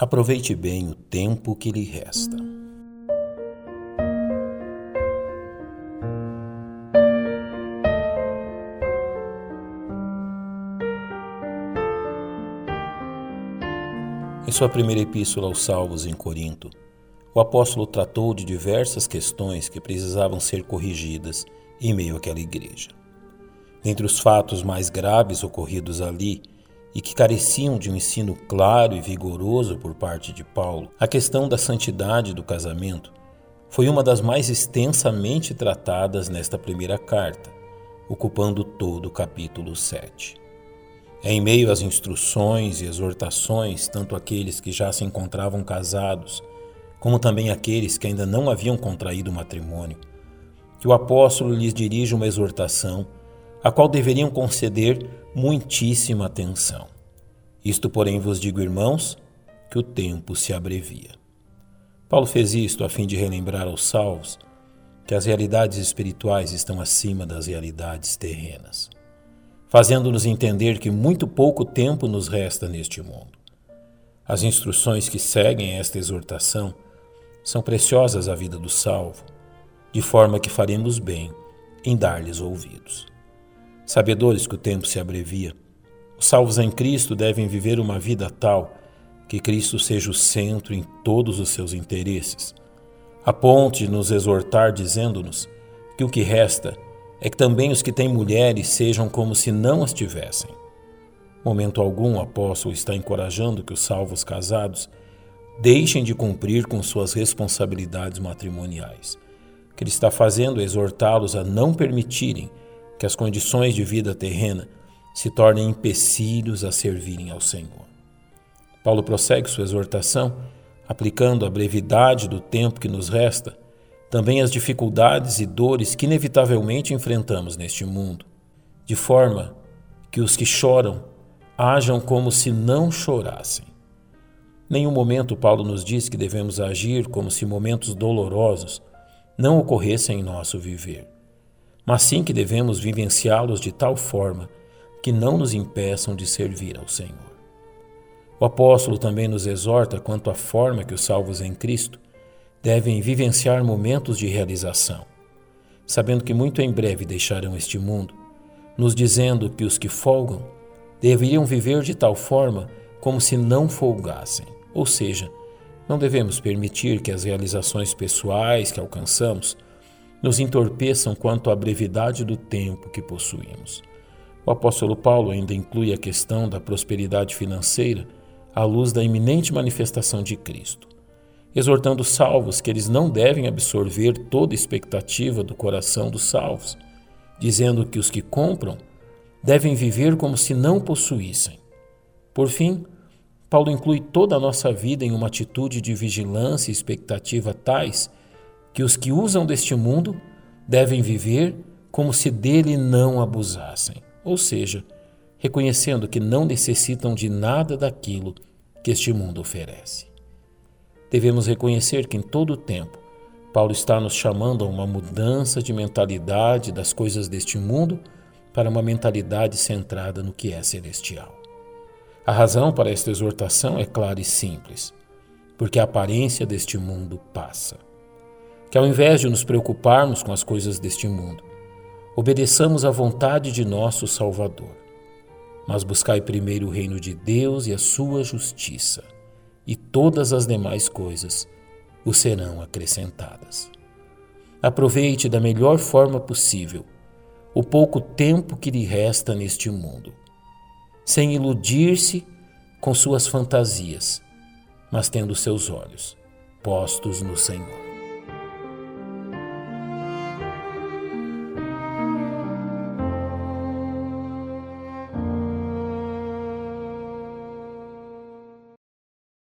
Aproveite bem o tempo que lhe resta. Em sua primeira epístola aos Salvos em Corinto, o apóstolo tratou de diversas questões que precisavam ser corrigidas em meio àquela igreja. Dentre os fatos mais graves ocorridos ali e que careciam de um ensino claro e vigoroso por parte de Paulo, a questão da santidade do casamento foi uma das mais extensamente tratadas nesta primeira carta, ocupando todo o capítulo 7. É em meio às instruções e exortações, tanto aqueles que já se encontravam casados, como também aqueles que ainda não haviam contraído matrimônio, que o apóstolo lhes dirige uma exortação a qual deveriam conceder muitíssima atenção. Isto, porém, vos digo, irmãos, que o tempo se abrevia. Paulo fez isto a fim de relembrar aos salvos que as realidades espirituais estão acima das realidades terrenas, fazendo-nos entender que muito pouco tempo nos resta neste mundo. As instruções que seguem esta exortação são preciosas à vida do salvo, de forma que faremos bem em dar-lhes ouvidos. Sabedores que o tempo se abrevia, os salvos em Cristo devem viver uma vida tal que Cristo seja o centro em todos os seus interesses, a ponto de nos exortar dizendo-nos que o que resta é que também os que têm mulheres sejam como se não as tivessem. Momento algum o apóstolo está encorajando que os salvos casados deixem de cumprir com suas responsabilidades matrimoniais. O que ele está fazendo é exortá-los a não permitirem que as condições de vida terrena se tornem empecilhos a servirem ao Senhor. Paulo prossegue sua exortação, aplicando a brevidade do tempo que nos resta, também as dificuldades e dores que inevitavelmente enfrentamos neste mundo, de forma que os que choram hajam como se não chorassem. Nenhum momento Paulo nos diz que devemos agir como se momentos dolorosos não ocorressem em nosso viver mas sim que devemos vivenciá-los de tal forma que não nos impeçam de servir ao Senhor. O apóstolo também nos exorta quanto à forma que os salvos em Cristo devem vivenciar momentos de realização, sabendo que muito em breve deixarão este mundo, nos dizendo que os que folgam deveriam viver de tal forma como se não folgassem, ou seja, não devemos permitir que as realizações pessoais que alcançamos nos entorpeçam quanto à brevidade do tempo que possuímos. O apóstolo Paulo ainda inclui a questão da prosperidade financeira à luz da iminente manifestação de Cristo, exortando os salvos que eles não devem absorver toda expectativa do coração dos salvos, dizendo que os que compram devem viver como se não possuíssem. Por fim, Paulo inclui toda a nossa vida em uma atitude de vigilância e expectativa tais que os que usam deste mundo devem viver como se dele não abusassem, ou seja, reconhecendo que não necessitam de nada daquilo que este mundo oferece. Devemos reconhecer que em todo o tempo Paulo está nos chamando a uma mudança de mentalidade das coisas deste mundo para uma mentalidade centrada no que é celestial. A razão para esta exortação é clara e simples, porque a aparência deste mundo passa que ao invés de nos preocuparmos com as coisas deste mundo, obedeçamos à vontade de nosso Salvador. Mas buscai primeiro o reino de Deus e a sua justiça, e todas as demais coisas o serão acrescentadas. Aproveite da melhor forma possível o pouco tempo que lhe resta neste mundo, sem iludir-se com suas fantasias, mas tendo seus olhos postos no Senhor.